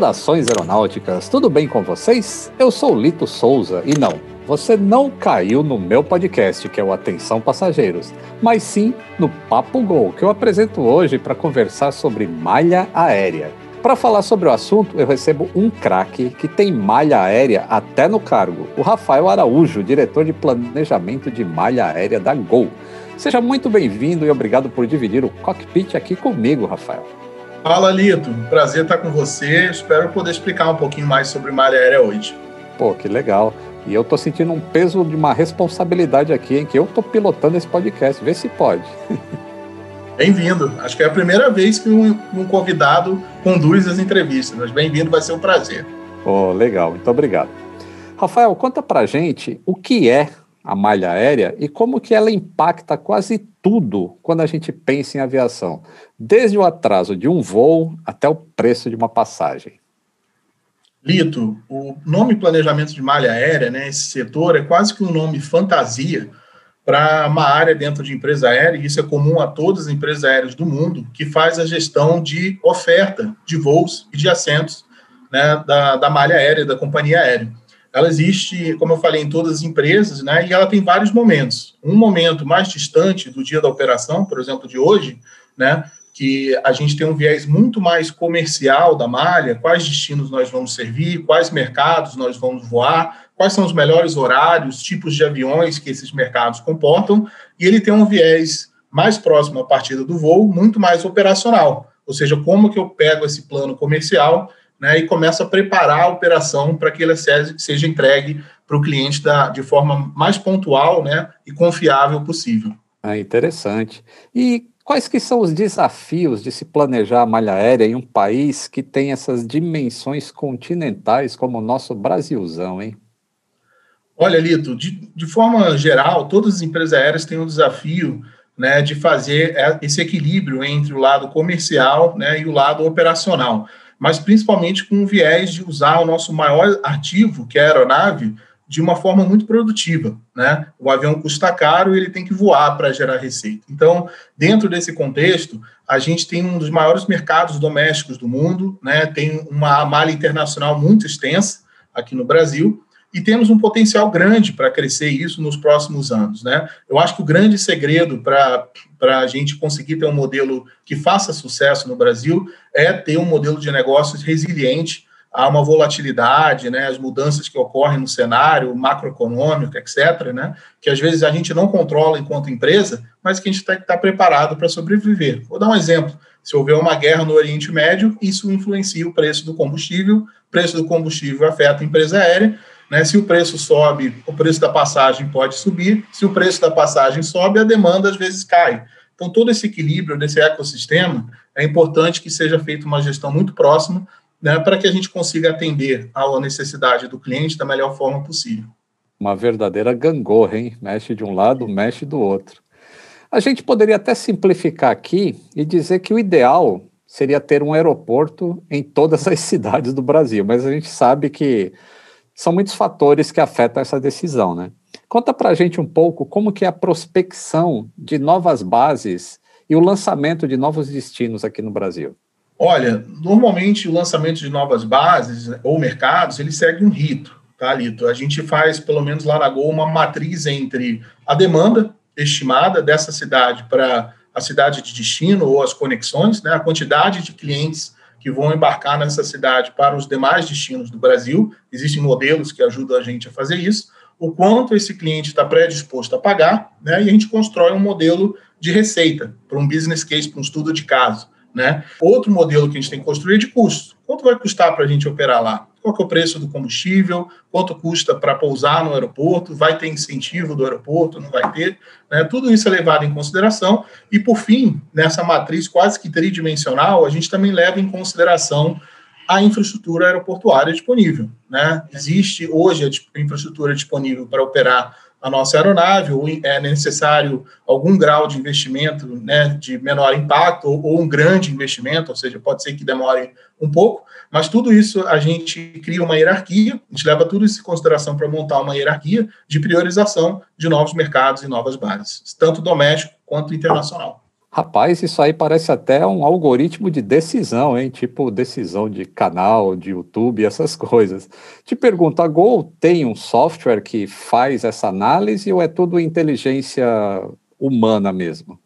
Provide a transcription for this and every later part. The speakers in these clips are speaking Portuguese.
Saudações aeronáuticas, tudo bem com vocês? Eu sou Lito Souza e não, você não caiu no meu podcast, que é o Atenção Passageiros, mas sim no Papo Gol, que eu apresento hoje para conversar sobre malha aérea. Para falar sobre o assunto, eu recebo um craque que tem malha aérea até no cargo, o Rafael Araújo, diretor de planejamento de malha aérea da Gol. Seja muito bem-vindo e obrigado por dividir o cockpit aqui comigo, Rafael. Fala, Lito. Prazer estar com você. Espero poder explicar um pouquinho mais sobre malha aérea hoje. Pô, que legal. E eu tô sentindo um peso de uma responsabilidade aqui, em que eu tô pilotando esse podcast. Vê se pode. Bem-vindo. Acho que é a primeira vez que um, um convidado conduz as entrevistas, mas bem-vindo, vai ser um prazer. Pô, legal. Muito obrigado. Rafael, conta pra gente o que é a malha aérea e como que ela impacta quase tudo quando a gente pensa em aviação, desde o atraso de um voo até o preço de uma passagem. Lito, o nome planejamento de malha aérea, né, esse setor é quase que um nome fantasia para uma área dentro de empresa aérea, e isso é comum a todas as empresas aéreas do mundo, que faz a gestão de oferta de voos e de assentos né, da, da malha aérea, da companhia aérea ela existe, como eu falei, em todas as empresas, né? E ela tem vários momentos. Um momento mais distante do dia da operação, por exemplo, de hoje, né? Que a gente tem um viés muito mais comercial da malha, quais destinos nós vamos servir, quais mercados nós vamos voar, quais são os melhores horários, tipos de aviões que esses mercados comportam, e ele tem um viés mais próximo à partida do voo, muito mais operacional, ou seja, como que eu pego esse plano comercial né, e começa a preparar a operação para que ela seja entregue para o cliente da, de forma mais pontual né, e confiável possível. Ah, interessante. E quais que são os desafios de se planejar a malha aérea em um país que tem essas dimensões continentais como o nosso Brasilzão, hein? Olha, Lito, de, de forma geral, todas as empresas aéreas têm um desafio né, de fazer é, esse equilíbrio entre o lado comercial né, e o lado operacional mas principalmente com o viés de usar o nosso maior ativo, que é a aeronave, de uma forma muito produtiva, né? O avião custa caro e ele tem que voar para gerar receita. Então, dentro desse contexto, a gente tem um dos maiores mercados domésticos do mundo, né? Tem uma malha internacional muito extensa aqui no Brasil e temos um potencial grande para crescer isso nos próximos anos, né? Eu acho que o grande segredo para a gente conseguir ter um modelo que faça sucesso no Brasil é ter um modelo de negócios resiliente a uma volatilidade, né, as mudanças que ocorrem no cenário macroeconômico, etc., né, que às vezes a gente não controla enquanto empresa, mas que a gente tem que estar preparado para sobreviver. Vou dar um exemplo. Se houver uma guerra no Oriente Médio, isso influencia o preço do combustível, o preço do combustível afeta a empresa aérea, né? Se o preço sobe, o preço da passagem pode subir. Se o preço da passagem sobe, a demanda às vezes cai. Então, todo esse equilíbrio desse ecossistema é importante que seja feita uma gestão muito próxima né, para que a gente consiga atender à necessidade do cliente da melhor forma possível. Uma verdadeira gangorra, hein? Mexe de um lado, mexe do outro. A gente poderia até simplificar aqui e dizer que o ideal seria ter um aeroporto em todas as cidades do Brasil, mas a gente sabe que são muitos fatores que afetam essa decisão, né? Conta para a gente um pouco como que é a prospecção de novas bases e o lançamento de novos destinos aqui no Brasil. Olha, normalmente o lançamento de novas bases ou mercados, ele segue um rito, tá, Lito? A gente faz, pelo menos lá na Gol, uma matriz entre a demanda estimada dessa cidade para a cidade de destino ou as conexões, né, a quantidade de clientes que vão embarcar nessa cidade para os demais destinos do Brasil. Existem modelos que ajudam a gente a fazer isso. O quanto esse cliente está predisposto a pagar, né? E a gente constrói um modelo de receita para um business case, para um estudo de caso. Né? Outro modelo que a gente tem que construir é de custo. Quanto vai custar para a gente operar lá? Qual é o preço do combustível? Quanto custa para pousar no aeroporto? Vai ter incentivo do aeroporto? Não vai ter? Né? Tudo isso é levado em consideração. E, por fim, nessa matriz quase que tridimensional, a gente também leva em consideração a infraestrutura aeroportuária disponível. Né? Existe hoje a infraestrutura disponível para operar a nossa aeronave, ou é necessário algum grau de investimento né, de menor impacto, ou, ou, um grande investimento, ou seja, pode ser que demore um pouco, mas tudo isso a gente cria uma hierarquia, a gente leva tudo isso em consideração para montar uma hierarquia de priorização de novos mercados e novas bases, tanto doméstico quanto internacional. Rapaz, isso aí parece até um algoritmo de decisão, hein? Tipo decisão de canal, de YouTube, essas coisas. Te pergunto, a Gol tem um software que faz essa análise ou é tudo inteligência humana mesmo?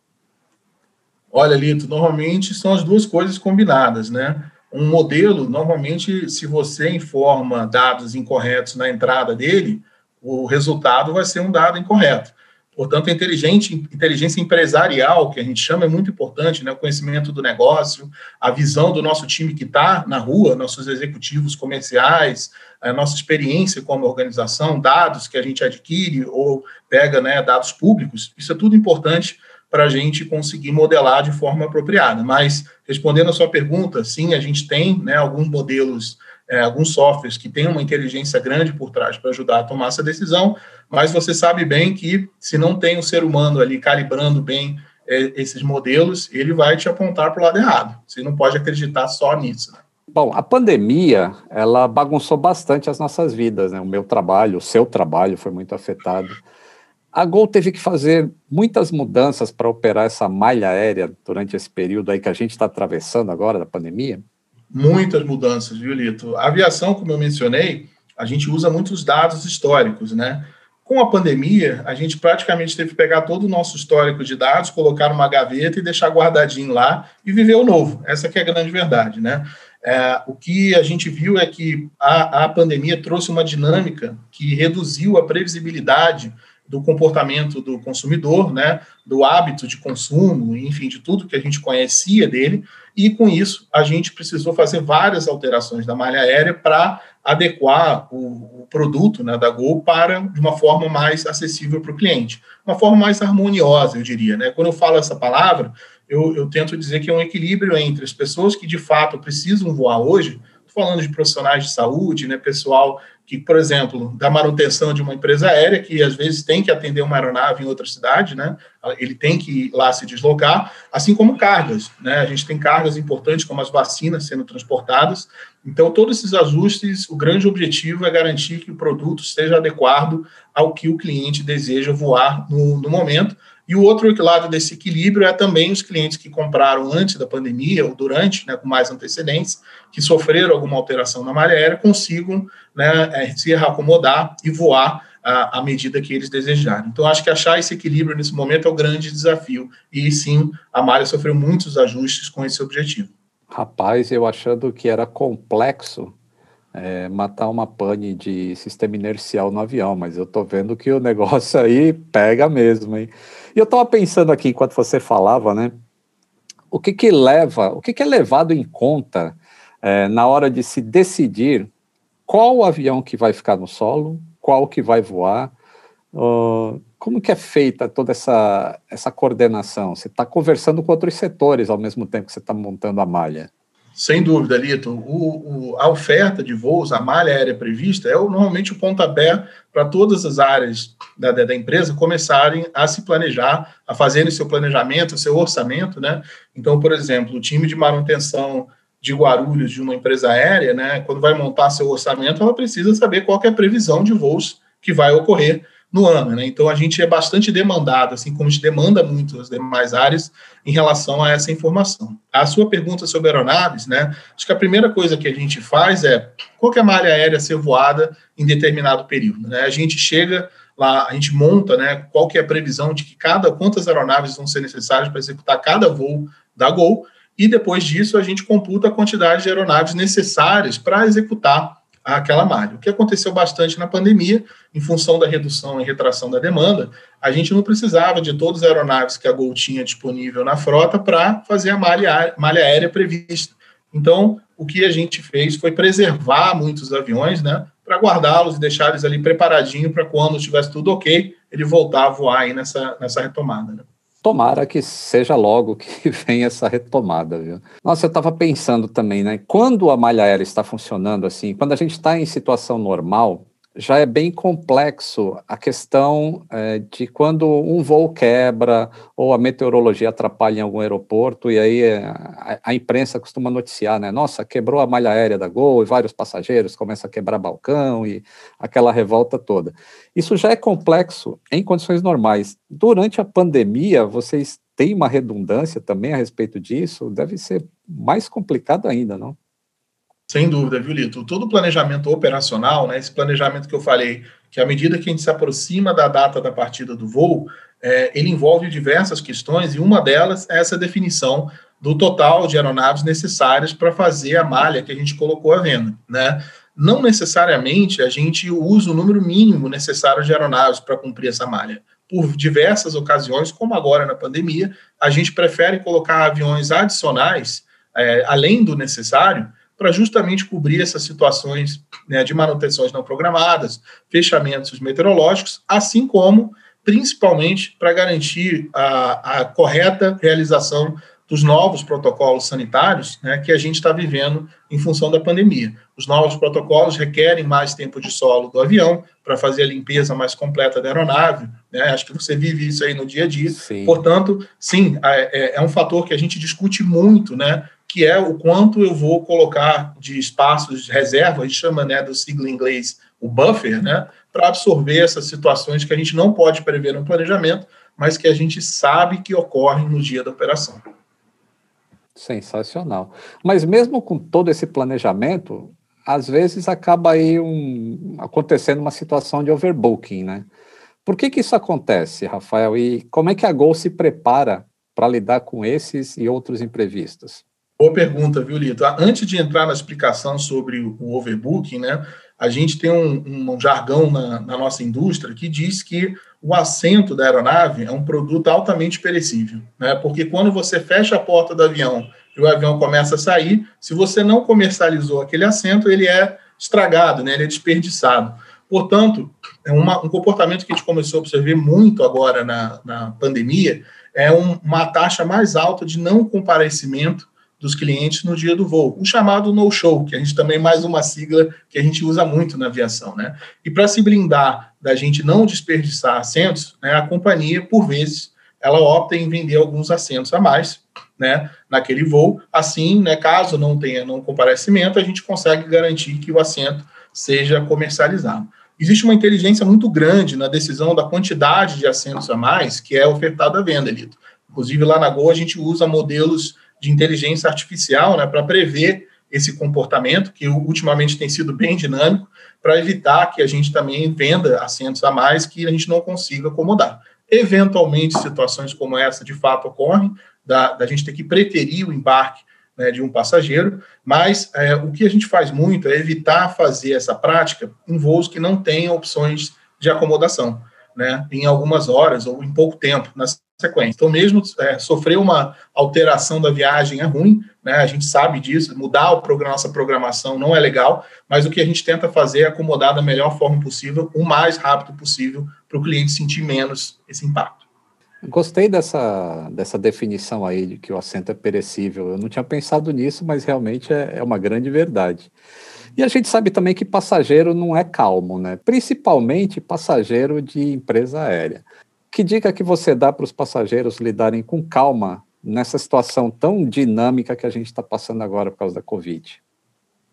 Olha, Lito, normalmente são as duas coisas combinadas, né? Um modelo, normalmente, se você informa dados incorretos na entrada dele, o resultado vai ser um dado incorreto. Portanto, a inteligência empresarial, que a gente chama, é muito importante, né? o conhecimento do negócio, a visão do nosso time que está na rua, nossos executivos comerciais, a nossa experiência como organização, dados que a gente adquire ou pega né, dados públicos, isso é tudo importante para a gente conseguir modelar de forma apropriada. Mas, respondendo a sua pergunta, sim, a gente tem né, alguns modelos é, alguns softwares que têm uma inteligência grande por trás para ajudar a tomar essa decisão, mas você sabe bem que se não tem um ser humano ali calibrando bem é, esses modelos, ele vai te apontar para o lado errado. Você não pode acreditar só nisso. Né? Bom, a pandemia, ela bagunçou bastante as nossas vidas, né? O meu trabalho, o seu trabalho foi muito afetado. A Gol teve que fazer muitas mudanças para operar essa malha aérea durante esse período aí que a gente está atravessando agora da pandemia muitas mudanças, viu, Lito? A aviação, como eu mencionei, a gente usa muitos dados históricos, né? Com a pandemia, a gente praticamente teve que pegar todo o nosso histórico de dados, colocar numa gaveta e deixar guardadinho lá e viver o novo. Essa que é a grande verdade, né? É, o que a gente viu é que a, a pandemia trouxe uma dinâmica que reduziu a previsibilidade do comportamento do consumidor, né, do hábito de consumo, enfim, de tudo que a gente conhecia dele, e com isso a gente precisou fazer várias alterações da malha aérea para adequar o, o, produto né, da Gol para de uma forma mais acessível para o cliente, uma forma mais harmoniosa, eu diria. Né? Quando eu falo essa palavra, eu, eu tento dizer que é um equilíbrio entre as pessoas que de fato precisam voar hoje, falando de profissionais de saúde, né, pessoal que, por exemplo, da manutenção de uma empresa aérea, que às vezes tem que atender uma aeronave em outra cidade, né? Ele tem que ir lá se deslocar, assim como cargas, né? A gente tem cargas importantes, como as vacinas sendo transportadas. Então, todos esses ajustes, o grande objetivo é garantir que o produto esteja adequado ao que o cliente deseja voar no, no momento, e o outro lado desse equilíbrio é também os clientes que compraram antes da pandemia ou durante, né, com mais antecedência, que sofreram alguma alteração na malha aérea, consigam né, é, se acomodar e voar à, à medida que eles desejarem. Então, acho que achar esse equilíbrio nesse momento é o grande desafio. E sim, a malha sofreu muitos ajustes com esse objetivo. Rapaz, eu achando que era complexo é, matar uma pane de sistema inercial no avião, mas eu tô vendo que o negócio aí pega mesmo, hein? E eu estava pensando aqui, enquanto você falava, né? O que que leva, o que que é levado em conta é, na hora de se decidir qual avião que vai ficar no solo, qual que vai voar, uh, como que é feita toda essa, essa coordenação? Você está conversando com outros setores ao mesmo tempo que você está montando a malha. Sem dúvida, Lito. O, o, a oferta de voos, a malha aérea prevista, é o, normalmente o pontapé para todas as áreas da, da, empresa começarem a se planejar, a fazerem seu planejamento, seu orçamento, né? Então, por exemplo, o time de manutenção de Guarulhos de uma empresa aérea, né, quando vai montar seu orçamento, ela precisa saber qual é a previsão de voos que vai ocorrer no ano, né? Então a gente é bastante demandado, assim como a gente demanda muito as demais áreas em relação a essa informação. A sua pergunta sobre aeronaves, né? Acho que a primeira coisa que a gente faz é qual é a malha aérea a ser voada em determinado período, né? A gente chega lá, a gente monta, né, qual que é a previsão de que cada quantas aeronaves vão ser necessárias para executar cada voo da Gol, e depois disso a gente computa a quantidade de aeronaves necessárias para executar aquela malha. O que aconteceu bastante na pandemia, em função da redução e retração da demanda, a gente não precisava de todas as aeronaves que a Gol tinha disponível na frota para fazer a malha, malha aérea prevista. Então, o que a gente fez foi preservar muitos aviões, né, para guardá-los e deixar eles ali preparadinho para quando estivesse tudo ok, ele voltar a voar aí nessa, nessa retomada. Né? Tomara que seja logo que venha essa retomada, viu? Nossa, eu estava pensando também, né? Quando a malha aérea está funcionando assim, quando a gente está em situação normal, já é bem complexo a questão é, de quando um voo quebra ou a meteorologia atrapalha em algum aeroporto e aí é, a, a, imprensa costuma noticiar, né? Nossa, quebrou a malha aérea da Gol e vários passageiros começam a quebrar balcão e aquela revolta toda. Isso já é complexo em condições normais. Durante a pandemia, vocês tem uma redundância também a respeito disso, deve ser mais complicado ainda, não? Sem dúvida, viu, Lito? Todo planejamento operacional, né, esse planejamento que eu falei, que à medida que a gente se aproxima da data da partida do voo, é, ele envolve diversas questões e uma delas é essa definição do total de aeronaves necessárias para fazer a malha que a gente colocou à venda, né? Não necessariamente a gente usa o número mínimo necessário de aeronaves para cumprir essa malha. Por diversas ocasiões, como agora na pandemia, a gente prefere colocar aviões adicionais, é, além do necessário, para justamente cobrir essas situações né, de manutenções não programadas, fechamentos meteorológicos, assim como, principalmente, para garantir a, a correta realização dos novos protocolos sanitários né, que a gente está vivendo em função da pandemia. Os novos protocolos requerem mais tempo de solo do avião para fazer a limpeza mais completa da aeronave. Né? Acho que você vive isso aí no dia a dia. Sim. Portanto, sim, é, é, um fator que a gente discute muito, né? Que é o quanto eu vou colocar de espaços de reserva, a gente chama né, do sigla em inglês o buffer, né, para absorver essas situações que a gente não pode prever no planejamento, mas que a gente sabe que ocorrem no dia da operação. Sensacional. Mas mesmo com todo esse planejamento, às vezes acaba aí um, acontecendo uma situação de overbooking, né? Por que, que isso acontece, Rafael? E como é que a Gol se prepara para lidar com esses e outros imprevistos? Boa pergunta, viu, Lito? Antes de entrar na explicação sobre o overbooking, né, a gente tem um, um jargão na, na, nossa indústria que diz que o assento da aeronave é um produto altamente perecível, né? Porque quando você fecha a porta do avião e o avião começa a sair, se você não comercializou aquele assento, ele é estragado, né? Ele é desperdiçado. Portanto, é uma, um comportamento que a gente começou a observar muito agora na, na pandemia é um, uma taxa mais alta de não comparecimento dos clientes no dia do voo, o chamado no-show, que a gente também mais uma sigla que a gente usa muito na aviação, né? E para se blindar da gente não desperdiçar assentos, né, a companhia, por vezes, ela opta em vender alguns assentos a mais, né, naquele voo. Assim, né, caso não tenha não comparecimento, a gente consegue garantir que o assento seja comercializado. Existe uma inteligência muito grande na decisão da quantidade de assentos a mais que é ofertada à venda, Lito. Inclusive, lá na Gol, a gente usa modelos de inteligência artificial né, para prever esse comportamento, que ultimamente tem sido bem dinâmico, para evitar que a gente também venda assentos a mais que a gente não consiga acomodar. Eventualmente, situações como essa de fato ocorrem, da, da gente ter que preterir o embarque né, de um passageiro, mas é, o que a gente faz muito é evitar fazer essa prática em voos que não tenham opções de acomodação, né, em algumas horas ou em pouco tempo, nas sequência. Então, mesmo é, sofrer uma alteração da viagem é ruim, né? A gente sabe disso, mudar o programa, nossa programação não é legal, mas o que a gente tenta fazer é acomodar da melhor forma possível, o mais rápido possível, para o cliente sentir menos esse impacto. Gostei dessa, dessa definição aí de que o assento é perecível. Eu não tinha pensado nisso, mas realmente é, é uma grande verdade. E a gente sabe também que passageiro não é calmo, né? Principalmente passageiro de empresa aérea. Que dica que você dá para os passageiros lidarem com calma nessa situação tão dinâmica que a gente está passando agora por causa da Covid?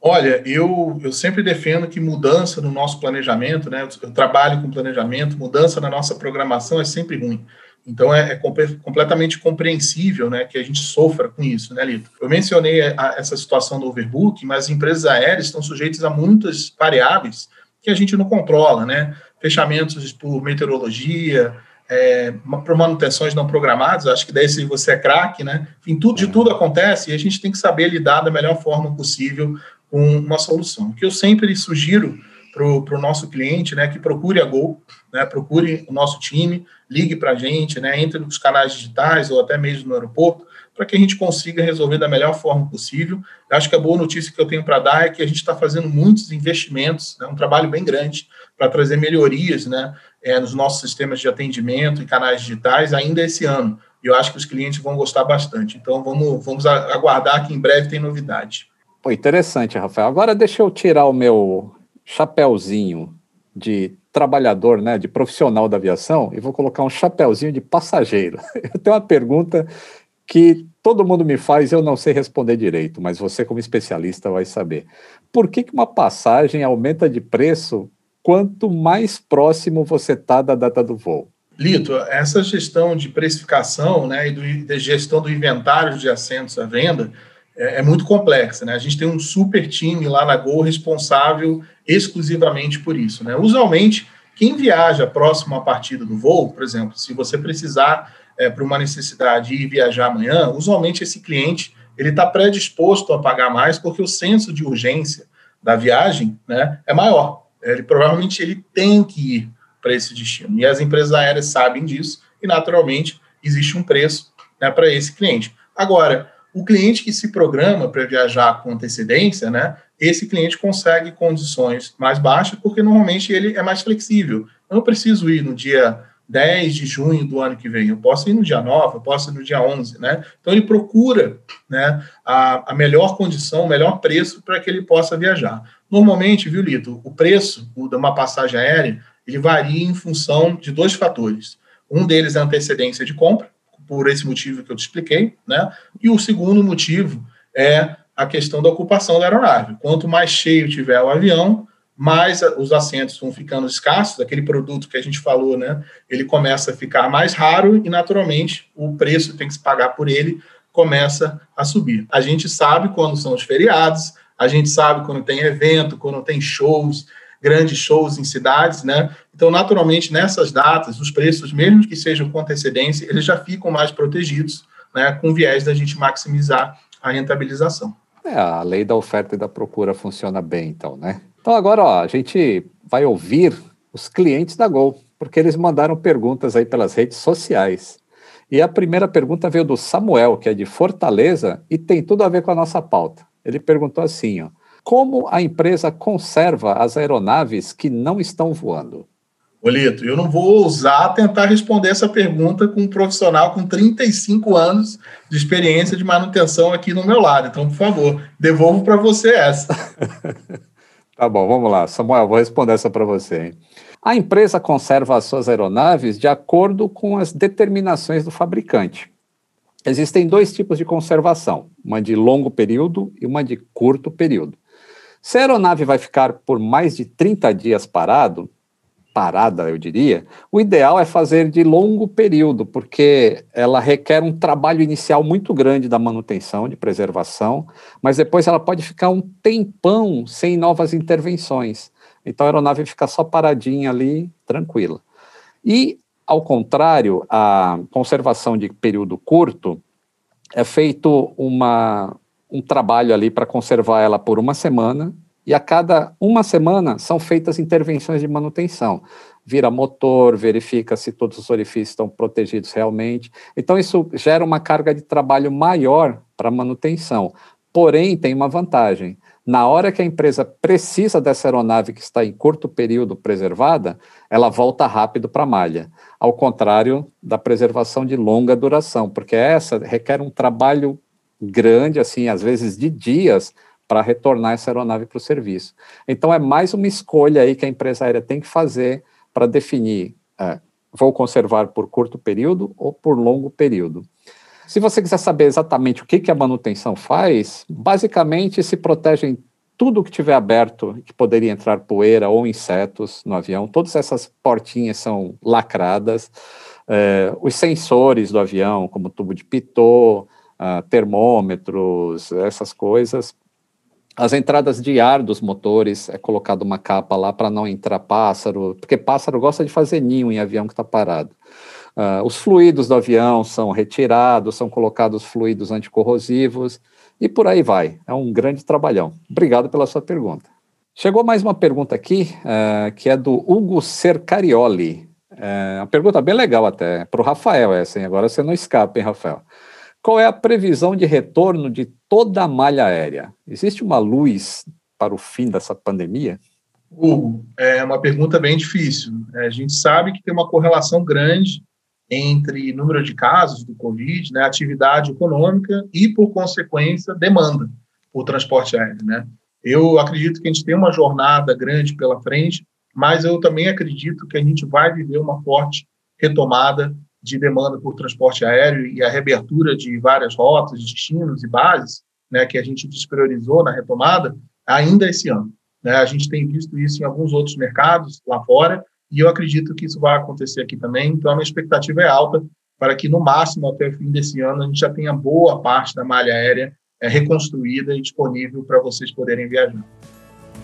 Olha, eu, eu sempre defendo que mudança no nosso planejamento, né? Eu trabalho com planejamento, mudança na nossa programação é sempre ruim. Então é, é completamente compreensível, né, que a gente sofra com isso, né, Lito? Eu mencionei a, essa situação do overbook, mas as empresas aéreas estão sujeitas a muitas variáveis que a gente não controla, né? Fechamentos por meteorologia, é, para manutenções não programadas, acho que daí se você é craque, né? Enfim, tudo, de tudo acontece e a gente tem que saber lidar da melhor forma possível com uma solução. O que eu sempre sugiro para o nosso cliente, né, que procure a Gol, né, procure o nosso time, ligue para a gente, né, entre nos canais digitais ou até mesmo no aeroporto, para que a gente consiga resolver da melhor forma possível. Eu acho que a boa notícia que eu tenho para dar é que a gente está fazendo muitos investimentos, né, um trabalho bem grande para trazer melhorias né, é, nos nossos sistemas de atendimento e canais digitais ainda esse ano. E eu acho que os clientes vão gostar bastante. Então vamos, vamos aguardar que em breve tem novidade. Pô, interessante, Rafael. Agora deixa eu tirar o meu chapéuzinho de trabalhador, né, de profissional da aviação, e vou colocar um chapéuzinho de passageiro. Eu tenho uma pergunta que todo mundo me faz eu não sei responder direito, mas você, como especialista, vai saber. Por que, que uma passagem aumenta de preço quanto mais próximo você está da data do voo? Lito, essa gestão de precificação né, e do, de gestão do inventário de assentos à venda é, é, muito complexa. Né? A gente tem um super time lá na Gol responsável exclusivamente por isso. Né? Usualmente, quem viaja próximo à partida do voo, por exemplo, se você precisar é, para uma necessidade ir viajar amanhã, usualmente esse cliente ele está predisposto a pagar mais porque o senso de urgência da viagem né, é maior. Ele provavelmente ele tem que ir para esse destino. E as empresas aéreas sabem disso e, naturalmente, existe um preço né, para esse cliente. Agora, o cliente que se programa para viajar com antecedência, né, esse cliente consegue condições mais baixas, porque normalmente ele é mais flexível. Eu não preciso ir no dia 10 de junho do ano que vem, eu posso ir no dia 9, eu posso ir no dia 11, né? Então ele procura né, a, a melhor condição, o melhor preço para que ele possa viajar. Normalmente, viu, Lito, o preço de uma passagem aérea ele varia em função de dois fatores. Um deles é a antecedência de compra, por esse motivo que eu te expliquei, né? E o segundo motivo é a questão da ocupação da aeronave. Quanto mais cheio tiver o avião, mais os assentos vão ficando escassos, aquele produto que a gente falou, né? Ele começa a ficar mais raro e, naturalmente, o preço que tem que se pagar por ele começa a subir. A gente sabe quando são os feriados, a gente sabe quando tem evento, quando tem shows, grandes shows em cidades, né? Então, naturalmente, nessas datas, os preços, mesmo que sejam com antecedência, eles já ficam mais protegidos, né? Com viés da gente maximizar a rentabilização. É, a lei da oferta e da procura funciona bem, então, né? Então, agora, ó, a gente vai ouvir os clientes da Gol, porque eles mandaram perguntas aí pelas redes sociais. E a primeira pergunta veio do Samuel, que é de Fortaleza, e tem tudo a ver com a nossa pauta. Ele perguntou assim, ó, como a empresa conserva as aeronaves que não estão voando? Olito, eu não vou ousar tentar responder essa pergunta com um profissional com 35 anos de experiência de manutenção aqui no meu lado. Então, por favor, devolvo para você essa. tá bom, vamos lá. Samuel, vou responder essa para você. Hein? A empresa conserva as suas aeronaves de acordo com as determinações do fabricante. Existem dois tipos de conservação, uma de longo período e uma de curto período. Se a aeronave vai ficar por mais de 30 dias parado, parada, eu diria, o ideal é fazer de longo período, porque ela requer um trabalho inicial muito grande da manutenção, de preservação, mas depois ela pode ficar um tempão sem novas intervenções. Então a aeronave fica só paradinha ali, tranquila. E, ao contrário, a conservação de período curto é feito uma, um trabalho ali para conservar ela por uma semana, e a cada uma semana são feitas intervenções de manutenção. Vira motor, verifica se todos os orifícios estão protegidos realmente. Então, isso gera uma carga de trabalho maior para manutenção. Porém, tem uma vantagem. Na hora que a empresa precisa dessa aeronave que está em curto período preservada, ela volta rápido para a malha. Ao contrário da preservação de longa duração, porque essa requer um trabalho grande, assim, às vezes de dias, para retornar essa aeronave para o serviço. Então, é mais uma escolha aí que a empresa aérea tem que fazer para definir: é, vou conservar por curto período ou por longo período. Se você quiser saber exatamente o que, que a manutenção faz, basicamente se protegem tudo que tiver aberto, que poderia entrar poeira ou insetos no avião, todas essas portinhas são lacradas, é, os sensores do avião, como tubo de pitot, uh, termômetros, essas coisas. As entradas de ar dos motores é colocado uma capa lá para não entrar pássaro, porque pássaro gosta de fazer ninho em avião que está parado. Uh, os fluidos do avião são retirados, são colocados fluidos anticorrosivos e por aí vai. É um grande trabalhão. Obrigado pela sua pergunta. Chegou mais uma pergunta aqui, uh, que é do Hugo Cercarioli. É uma pergunta bem legal até, para o Rafael essa, hein? Agora você não escapa, hein, Rafael? Qual é a previsão de retorno de toda a malha aérea? Existe uma luz para o fim dessa pandemia? Hugo, é uma pergunta bem difícil. É, a gente sabe que tem uma correlação grande entre número de casos do Covid, né, atividade econômica e, por consequência, demanda por transporte aéreo. Né? Eu acredito que a gente tem uma jornada grande pela frente, mas eu também acredito que a gente vai viver uma forte retomada de demanda por transporte aéreo e a reabertura de várias rotas, destinos e bases, né, que a gente despriorizou na retomada, ainda esse ano. Né? A gente tem visto isso em alguns outros mercados lá fora e eu acredito que isso vai acontecer aqui também. Então, a minha expectativa é alta para que, no máximo, até o fim desse ano, a gente já tenha boa parte da malha aérea é, reconstruída e disponível para vocês poderem viajar.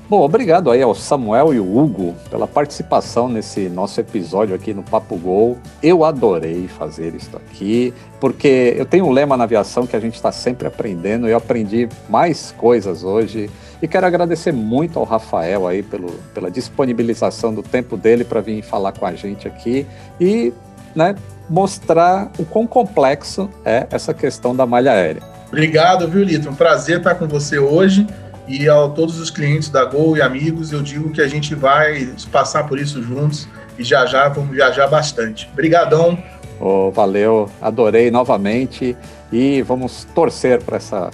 Bom, obrigado aí ao Samuel e o Hugo pela participação nesse nosso episódio aqui no Papo Gol. Eu adorei fazer isso aqui, porque eu tenho um lema na aviação que a gente está sempre aprendendo. Eu aprendi mais coisas hoje e quero agradecer muito ao Rafael aí pelo, pela disponibilização do tempo dele para vir falar com a gente aqui e né, mostrar o quão complexo é essa questão da malha aérea. Obrigado, viu, Lito? Um prazer estar com você hoje. E a todos os clientes da Gol e amigos, eu digo que a gente vai passar por isso juntos e já já vamos viajar bastante. Obrigadão. Oh, valeu, adorei novamente e vamos torcer para essa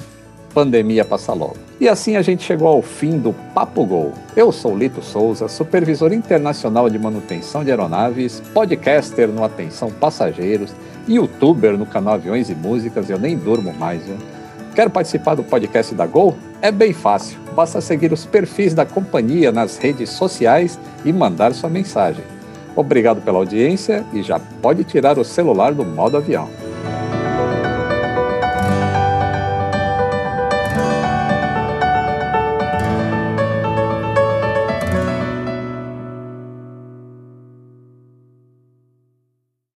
pandemia passar logo. E assim a gente chegou ao fim do Papo Gol. Eu sou Lito Souza, supervisor internacional de manutenção de aeronaves, podcaster no Atenção Passageiros, youtuber no canal Aviões e Músicas, eu nem durmo mais, viu? Quer participar do podcast da Gol? É bem fácil. Basta seguir os perfis da companhia nas redes sociais e mandar sua mensagem. Obrigado pela audiência e já pode tirar o celular do modo avião.